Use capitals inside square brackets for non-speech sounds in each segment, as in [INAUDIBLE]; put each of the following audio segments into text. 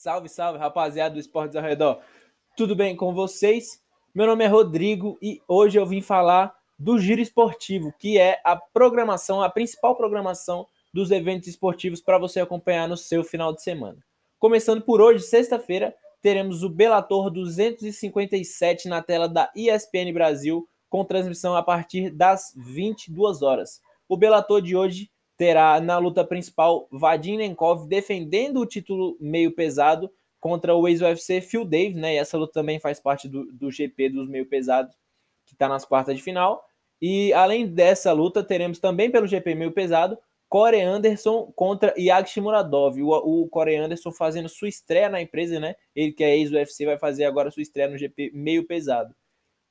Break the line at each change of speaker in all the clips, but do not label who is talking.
Salve, salve, rapaziada do Esportes ao Redor. Tudo bem com vocês? Meu nome é Rodrigo e hoje eu vim falar do Giro Esportivo, que é a programação, a principal programação dos eventos esportivos para você acompanhar no seu final de semana. Começando por hoje, sexta-feira, teremos o Bellator 257 na tela da ESPN Brasil, com transmissão a partir das 22 horas. O Bellator de hoje terá na luta principal Vadim Nenkov defendendo o título meio pesado contra o ex-UFC Phil Davis, né? E essa luta também faz parte do, do GP dos meio pesados, que está nas quartas de final. E além dessa luta, teremos também pelo GP meio pesado Corey Anderson contra Yag Shimuradov. O, o Corey Anderson fazendo sua estreia na empresa, né? Ele que é ex-UFC vai fazer agora sua estreia no GP meio pesado.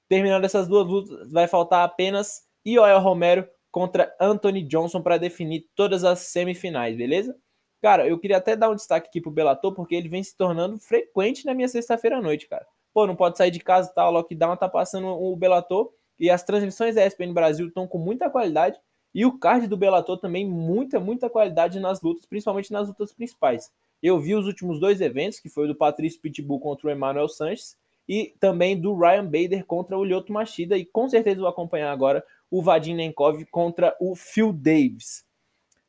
Terminando essas duas lutas, vai faltar apenas Ioel Romero contra Anthony Johnson para definir todas as semifinais, beleza? Cara, eu queria até dar um destaque aqui pro Bellator, porque ele vem se tornando frequente na minha sexta-feira à noite, cara. Pô, não pode sair de casa e tal, lockdown tá passando o Bellator, e as transmissões da ESPN Brasil estão com muita qualidade, e o card do Bellator também muita, muita qualidade nas lutas, principalmente nas lutas principais. Eu vi os últimos dois eventos, que foi o do Patrício Pitbull contra o Emmanuel Sanches, e também do Ryan Bader contra o Lyoto Machida, e com certeza vou acompanhar agora o Vadim Nenkov contra o Phil Davis.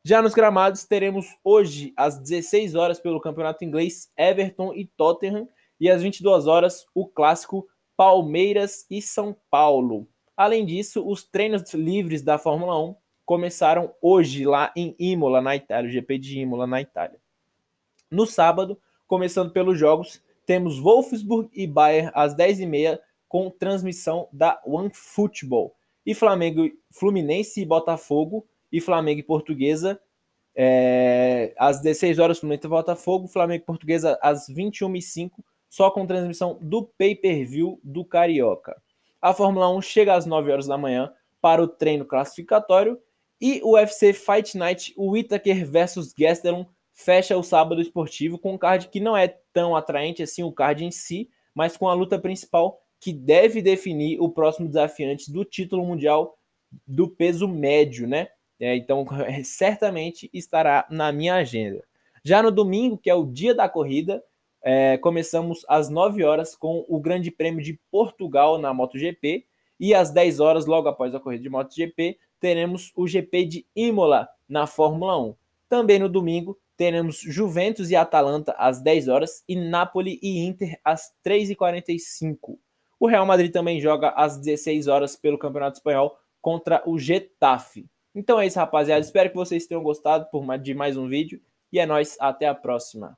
Já nos gramados, teremos hoje, às 16 horas, pelo Campeonato Inglês, Everton e Tottenham, e às 22 horas, o clássico Palmeiras e São Paulo. Além disso, os treinos livres da Fórmula 1 começaram hoje lá em Imola, na Itália, o GP de Imola, na Itália. No sábado, começando pelos jogos, temos Wolfsburg e Bayern às 10h30 com transmissão da OneFootball e Flamengo, Fluminense e Botafogo, e Flamengo e Portuguesa é, às 16 horas, Fluminense e Botafogo, Flamengo e Portuguesa às 21h05, só com transmissão do pay-per-view do Carioca. A Fórmula 1 chega às 9 horas da manhã para o treino classificatório e o UFC Fight Night, o Whittaker versus Gastelum, fecha o sábado esportivo com um card que não é tão atraente assim o card em si, mas com a luta principal que deve definir o próximo desafiante do título mundial do peso médio, né? É, então, [LAUGHS] certamente estará na minha agenda. Já no domingo, que é o dia da corrida, é, começamos às 9 horas com o Grande Prêmio de Portugal na MotoGP e às 10 horas, logo após a corrida de MotoGP, teremos o GP de Imola na Fórmula 1. Também no domingo, teremos Juventus e Atalanta às 10 horas e Napoli e Inter às 3h45. O Real Madrid também joga às 16 horas pelo Campeonato Espanhol contra o Getafe. Então é isso, rapaziada. Espero que vocês tenham gostado de mais um vídeo. E é nóis, até a próxima.